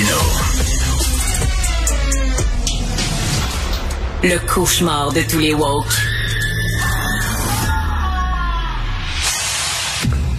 Martino. Le cauchemar de tous les woke.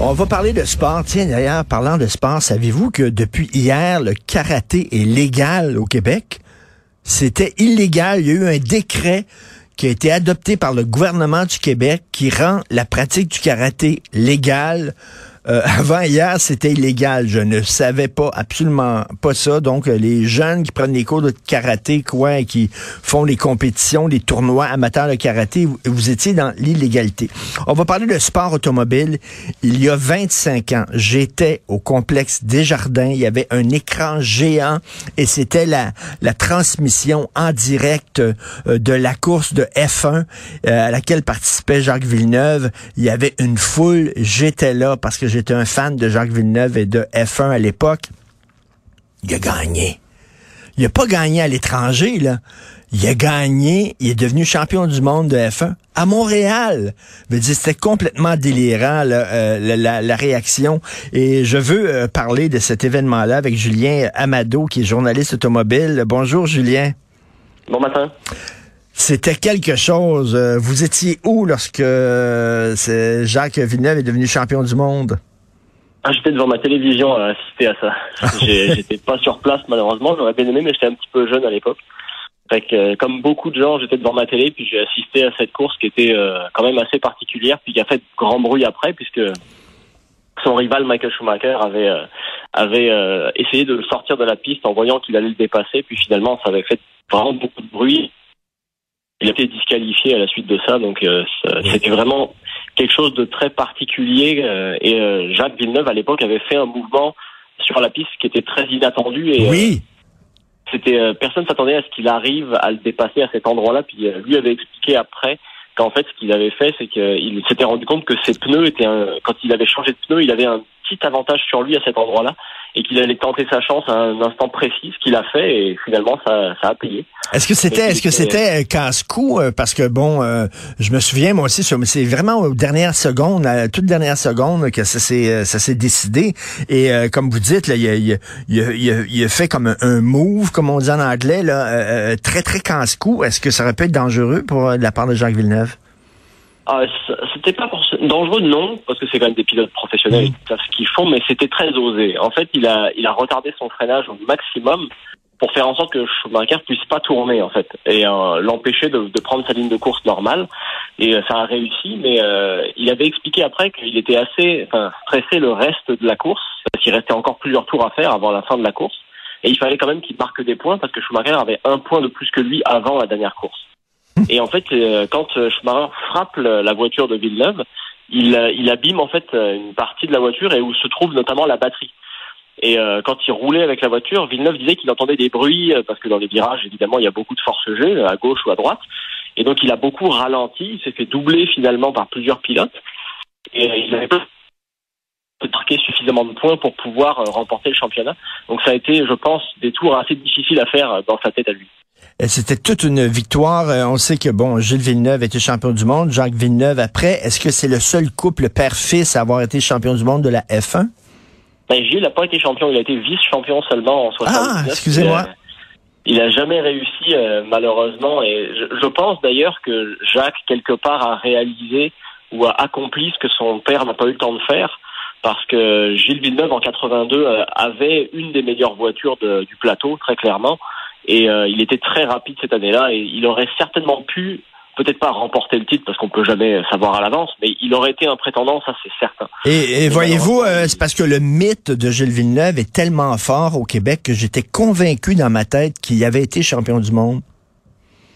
On va parler de sport. Tiens, d'ailleurs, parlant de sport, savez-vous que depuis hier, le karaté est légal au Québec? C'était illégal. Il y a eu un décret qui a été adopté par le gouvernement du Québec qui rend la pratique du karaté légale. Euh, avant hier, c'était illégal. Je ne savais pas absolument pas ça. Donc, euh, les jeunes qui prennent les cours de karaté, quoi, et qui font les compétitions, les tournois amateurs de karaté, vous, étiez dans l'illégalité. On va parler de sport automobile. Il y a 25 ans, j'étais au complexe Desjardins. Il y avait un écran géant et c'était la, la transmission en direct euh, de la course de F1 euh, à laquelle participait Jacques Villeneuve. Il y avait une foule. J'étais là parce que j'étais un fan de Jacques Villeneuve et de F1 à l'époque. Il a gagné. Il a pas gagné à l'étranger, là. Il a gagné, il est devenu champion du monde de F1 à Montréal. C'était complètement délirant euh, la réaction. Et je veux euh, parler de cet événement-là avec Julien Amado, qui est journaliste automobile. Bonjour Julien. Bon matin. C'était quelque chose. Euh, Vous étiez où lorsque euh, Jacques Villeneuve est devenu champion du monde? Ah, j'étais devant ma télévision à assister à ça. J'étais pas sur place malheureusement, j'aurais bien aimé, mais j'étais un petit peu jeune à l'époque. Fait que, euh, comme beaucoup de gens, j'étais devant ma télé, puis j'ai assisté à cette course qui était euh, quand même assez particulière, puis qui a fait grand bruit après, puisque son rival Michael Schumacher avait euh, avait euh, essayé de le sortir de la piste en voyant qu'il allait le dépasser, puis finalement ça avait fait vraiment beaucoup de bruit. Il a été disqualifié à la suite de ça, donc euh, c'était vraiment quelque chose de très particulier. euh, et euh, Jacques Villeneuve à l'époque avait fait un mouvement sur la piste qui était très inattendu et euh, Oui. c'était euh, personne s'attendait à ce qu'il arrive à le dépasser à cet endroit-là. Puis euh, lui avait expliqué après qu'en fait ce qu'il avait fait, c'est qu'il s'était rendu compte que ses pneus étaient un- quand il avait changé de pneus, il avait un petit avantage sur lui à cet endroit-là et qu'il allait tenter sa chance à un instant précis, ce qu'il a fait et finalement ça, ça a payé. Est-ce que c'était, est-ce que c'était euh, casse-cou euh, parce que bon, euh, je me souviens moi aussi, c'est vraiment aux dernières secondes, à la toute dernière seconde que ça s'est, euh, ça s'est décidé. Et euh, comme vous dites, là, il a, il a- il a- il a- il a fait comme un, un move, comme on dit en anglais, là, euh, euh, très très casse-cou. Est-ce que ça aurait pu être dangereux pour euh, de la part de Jacques Villeneuve? Ah, c'était pas forcément dangereux, non, parce que c'est quand même des pilotes professionnels, Mhm. ils savent ce qu'ils font, mais c'était très osé. En fait, il a, il a retardé son freinage au maximum pour faire en sorte que Schumacher puisse pas tourner, en fait, et euh, l'empêcher de, de prendre sa ligne de course normale. Et euh, ça a réussi, mais euh, il avait expliqué après qu'il était assez enfin, stressé le reste de la course, parce qu'il restait encore plusieurs tours à faire avant la fin de la course. Et il fallait quand même qu'il marque des points, parce que Schumacher avait un point de plus que lui avant la dernière course. Et en fait, euh, quand Schumacher frappe la voiture de Villeneuve, il, euh, il abîme en fait euh, une partie de la voiture et où se trouve notamment la batterie. Et euh, quand il roulait avec la voiture, Villeneuve disait qu'il entendait des bruits euh, parce que dans les virages, évidemment, il y a beaucoup de force G à gauche ou à droite. Et donc, il a beaucoup ralenti. Il s'est fait doubler finalement par plusieurs pilotes. Et il n'avait pas marqué suffisamment de points pour pouvoir remporter le championnat. Donc, ça a été, je pense, des tours assez difficiles à faire dans sa tête à lui. Euh, C'était toute une victoire. Euh, On sait que bon, Gilles Villeneuve était champion du monde, Jacques Villeneuve après. Est-ce que c'est le seul couple père-fils à avoir été champion du monde de la F1? Ben, Gilles n'a pas été champion, il a été vice-champion seulement en 79. Ah, excusez-moi. Il a, il a jamais réussi, euh, malheureusement. Et je, je pense d'ailleurs que Jacques, quelque part, a réalisé ou a accompli ce que son père n'a pas eu le temps de faire. Parce que Gilles Villeneuve en 82 euh, avait une des meilleures voitures de- du plateau, très clairement, et euh, il était très rapide cette année-là, et il aurait certainement pu, peut-être pas remporter le titre parce qu'on peut jamais savoir à l'avance, mais il aurait été un prétendant, ça c'est certain. Et, et voyez-vous, euh, c'est parce que le mythe de Gilles Villeneuve est tellement fort au Québec que j'étais convaincu dans ma tête qu'il avait été champion du monde.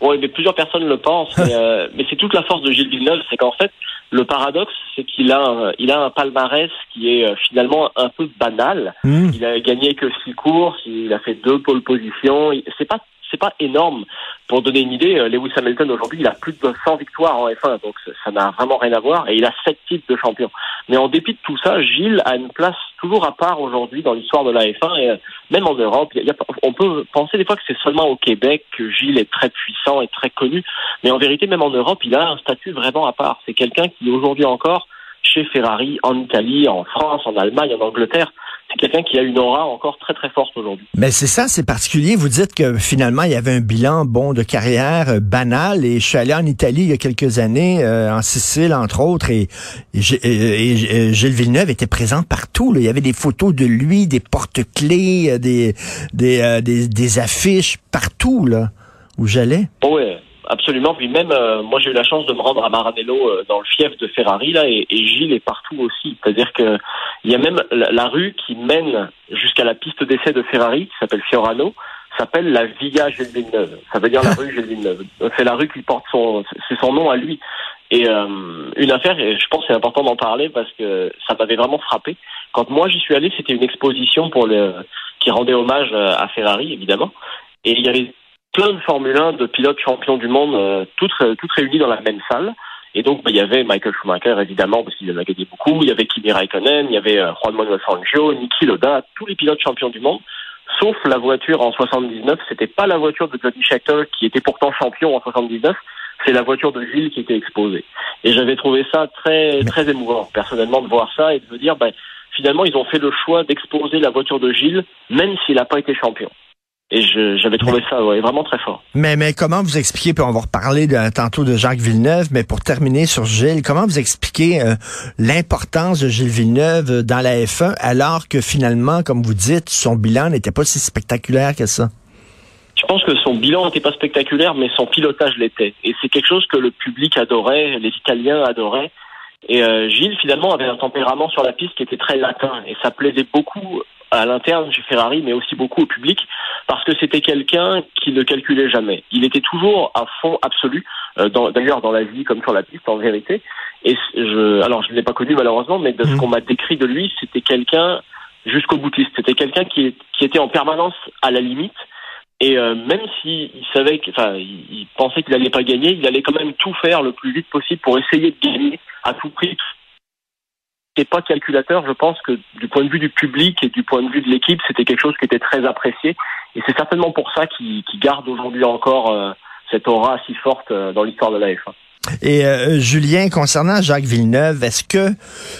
Oui, mais plusieurs personnes le pensent, mais, euh, mais c'est toute la force de Gilles Villeneuve, c'est qu'en fait, le paradoxe, c'est qu'il a, un- il a un palmarès qui est euh, finalement un peu banal. Hmm. Il a gagné que six courses, il a fait deux pole positions. C'est pas, c'est pas énorme. Pour donner une idée, euh, Lewis Hamilton aujourd'hui, il a plus de 100 victoires en F1, donc ça- n'a vraiment rien à voir, et il a sept titres de champion. Mais en dépit de tout ça, Gilles a une place toujours à part aujourd'hui dans l'histoire de la F1, et euh, même en Europe, on peut penser des fois que c'est seulement au Québec que Gilles est très puissant et très connu, mais en vérité, même en Europe, il a un statut vraiment à part. C'est quelqu'un qui aujourd'hui encore, chez Ferrari, en Italie, en France, en Allemagne, en Angleterre, quelqu'un qui a une aura encore très très forte aujourd'hui. Mais c'est ça, c'est particulier. Vous dites que finalement, il y avait un bilan bon de carrière euh, banal. Et je suis allé en Italie il y a quelques années, euh, en Sicile entre autres, et, et, et- et- Gilles Villeneuve était présent partout. là. Il y avait des photos de lui, des porte-clés, euh, des, des, euh, des, des affiches partout là où j'allais. Oh absolument. Puis même, euh, moi j'ai eu la chance de me rendre à Maranello euh, dans le fief de Ferrari là, et, et Gilles est partout aussi. C'est-à-dire que il y a même la, la rue qui mène jusqu'à la piste d'essai de Ferrari, qui s'appelle Fiorano, s'appelle la Via Gilles Villeneuve. Ça veut dire la rue Gilles Villeneuve. C'est la rue qui porte son, c'est son nom à lui. Et euh, une affaire, et je pense que c'est important d'en parler parce que ça m'avait vraiment frappé. Quand moi j'y suis allé, c'était une exposition pour le qui rendait hommage euh, à Ferrari évidemment, et il y avait plein de Formule 1 de pilotes champions du monde, euh, toutes, toutes réunies dans la même salle. Et donc, bah, il y avait Michael Schumacher, évidemment, parce qu'il en gagné beaucoup. Il y avait Kimi Raikkonen, il y avait euh, Juan Manuel Fangio, Niki Loda, tous les pilotes champions du monde. Sauf la voiture en 79, c'était pas la voiture de Jody Scheckter, qui était pourtant champion en 79. C'est la voiture de Gilles qui était exposée. Et j'avais trouvé ça très, très émouvant, personnellement, de voir ça et de me dire, bah, finalement, ils ont fait le choix d'exposer la voiture de Gilles, même s'il n'a pas été champion. Et j'avais trouvé ça ouais, vraiment très fort. Mais, mais comment vous expliquez, puis on va reparler de- tantôt de Jacques Villeneuve, mais pour terminer sur Gilles, comment vous expliquez euh, l'importance de Gilles Villeneuve euh, dans la F1 alors que finalement, comme vous dites, son bilan n'était pas si spectaculaire que ça? Je pense que son bilan n'était pas spectaculaire, mais son pilotage l'était. Et c'est quelque chose que le public adorait, les Italiens adoraient. Et euh, Gilles, finalement, avait un tempérament sur la piste qui était très latin. Et ça plaisait beaucoup à l'interne chez Ferrari, mais aussi beaucoup au public, parce que c'était quelqu'un qui ne calculait jamais. Il était toujours à fond absolu, euh, d'ailleurs dans la vie comme sur la piste, en vérité. Et je, alors, je ne l'ai pas connu malheureusement, mais de ce Mhm. qu'on m'a décrit de lui, c'était quelqu'un jusqu'au boutiste. C'était quelqu'un qui, qui était en permanence à la limite. Et euh, même s'il savait, que, enfin, il, il pensait qu'il allait pas gagner, il allait quand même tout faire le plus vite possible pour essayer de gagner à tout prix. C'est pas calculateur. Je pense que du point de vue du public et du point de vue de l'équipe, c'était quelque chose qui était très apprécié. Et c'est certainement pour ça qu'il qu'il garde aujourd'hui encore euh, cette aura si forte euh, dans l'histoire de la F1. Et euh, Julien, concernant Jacques Villeneuve, est-ce que,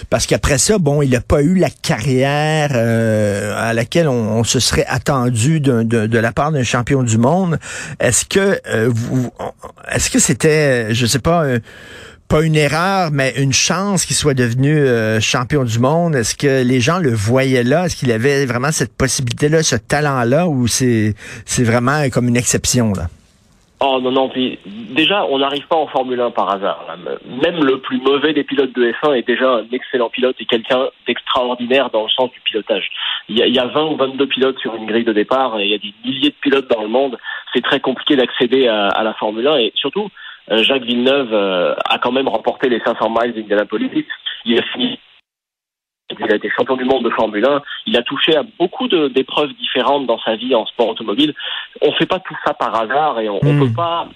parce qu'après ça, bon, il n'a pas eu la carrière euh, à laquelle on, on se serait attendu de, de, de la part d'un champion du monde, est-ce que euh, vous, est-ce que c'était, je sais pas, euh, pas une erreur, mais une chance qu'il soit devenu euh, champion du monde? Est-ce que les gens le voyaient là? Est-ce qu'il avait vraiment cette possibilité-là, ce talent-là, ou c'est vraiment comme une exception là? Oh non, non, puis déjà, on n'arrive pas en Formule 1 par hasard. là. Même le plus mauvais des pilotes de F1 est déjà un excellent pilote et quelqu'un d'extraordinaire dans le sens du pilotage. Il y, a, il y a 20 ou 22 pilotes sur une grille de départ et il y a des milliers de pilotes dans le monde. C'est très compliqué d'accéder à, à la Formule 1 et surtout, Jacques Villeneuve euh, a quand même remporté les 500 miles d'Indianapolis. Il a fini il a été champion du monde de Formule 1. Il a touché à beaucoup d'épreuves différentes dans sa vie en sport automobile. On fait pas tout ça par hasard et on, on Mm. peut pas,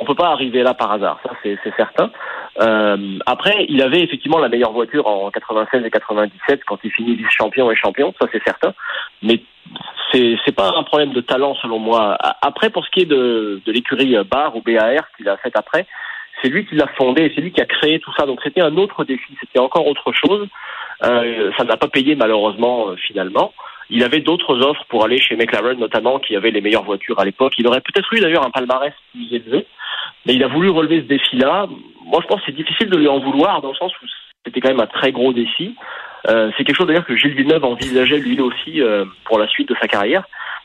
on peut pas arriver là par hasard. Ça, c'est c'est certain. Euh, après, il avait effectivement la meilleure voiture en 96 et 97 quand il finit vice-champion et champion. Ça, c'est certain. Mais c'est c'est pas un problème de talent selon moi. Après, pour ce qui est de, de l'écurie Bar ou BAR qu'il a fait après, c'est lui qui l'a fondé, c'est lui qui a créé tout ça. Donc c'était un autre défi, c'était encore autre chose. Euh, ça n'a pas payé malheureusement euh, finalement. Il avait d'autres offres pour aller chez McLaren notamment, qui avait les meilleures voitures à l'époque. Il aurait peut-être eu d'ailleurs un palmarès plus élevé, mais il a voulu relever ce défi-là. Moi, je pense que c'est difficile de lui en vouloir dans le sens où c'était quand même un très gros défi. Euh, c'est quelque chose d'ailleurs que Gilles Villeneuve envisageait lui aussi euh, pour la suite de sa carrière,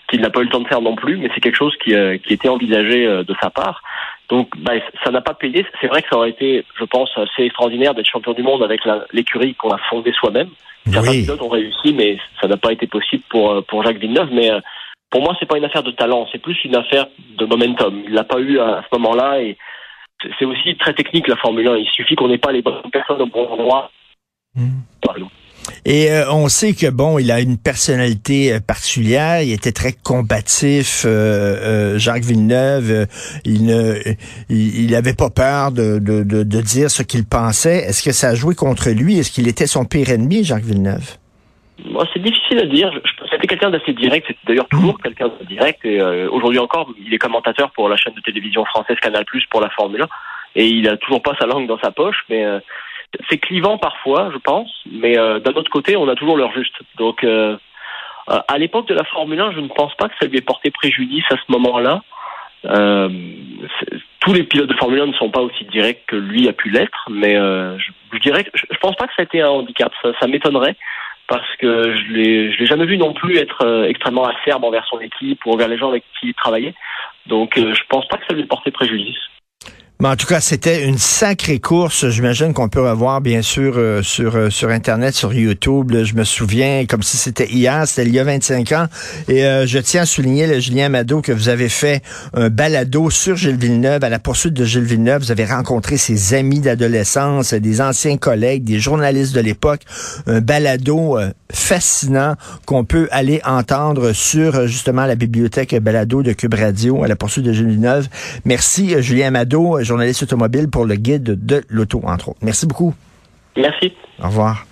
qu'il n'a pas eu le temps de faire non plus, mais c'est quelque chose qui, euh, qui était envisagé de sa part. Donc bah, ça n'a pas payé. C'est vrai que ça aurait été, je pense, assez extraordinaire d'être champion du monde avec l'écurie qu'on a fondée soi-même. Certains Oui. pilotes ont réussi, mais ça n'a pas été possible pour pour Jacques Villeneuve. Mais pour moi, c'est pas une affaire de talent, c'est plus une affaire de momentum. Il l'a pas eu à ce moment-là et c'est- aussi très technique la Formule 1. Il suffit qu'on n'ait pas les bonnes personnes au bon endroit. Exemple. Et euh, on sait que bon, il a une personnalité euh, particulière. Il était très combatif, euh, Jacques Villeneuve. il ne, il, il avait pas peur de, de, de, de dire ce qu'il pensait. Est-ce que ça a joué contre lui? Est-ce qu'il était son pire ennemi, Jacques Villeneuve? C'est difficile à dire. C'était quelqu'un d'assez direct. C'était d'ailleurs toujours quelqu'un de direct. Et euh, aujourd'hui encore, il est commentateur pour la chaîne de télévision française Canal+ pour la Formule 1. Et il a toujours pas sa langue dans sa poche. Mais euh, c'est clivant parfois, je pense. Mais euh, d'un autre côté, on a toujours leur juste. Donc, à l'époque de la Formule 1, je ne pense pas que ça lui ait porté préjudice à ce moment-là. Tous les pilotes de Formule 1 ne sont pas aussi directs que lui a pu l'être, mais je, je dirais je, pense pas que ça a été un handicap. Ça m'étonnerait parce que je l'ai je l'ai jamais vu non plus être euh, extrêmement acerbe envers son équipe ou envers les gens avec qui il travaillait. Donc euh, je pense pas que ça lui ait porté préjudice. Mais en tout cas, c'était une sacrée course. J'imagine qu'on peut revoir, bien sûr, euh, sur euh, sur Internet, sur YouTube. je me souviens, comme si c'était hier, c'était il y a 25 ans. Et euh, je tiens à souligner, Julien Mado, que vous avez fait un balado sur Gilles Villeneuve, à la poursuite de Gilles Villeneuve. Vous avez rencontré ses amis d'adolescence, des anciens collègues, des journalistes de l'époque. Un balado fascinant qu'on peut aller entendre sur justement la bibliothèque balado de Cube Radio à la poursuite de Gilles Villeneuve. Merci, Julien Mado, journaliste automobile pour le guide de l'auto, entre autres. Merci beaucoup. Merci. Au revoir.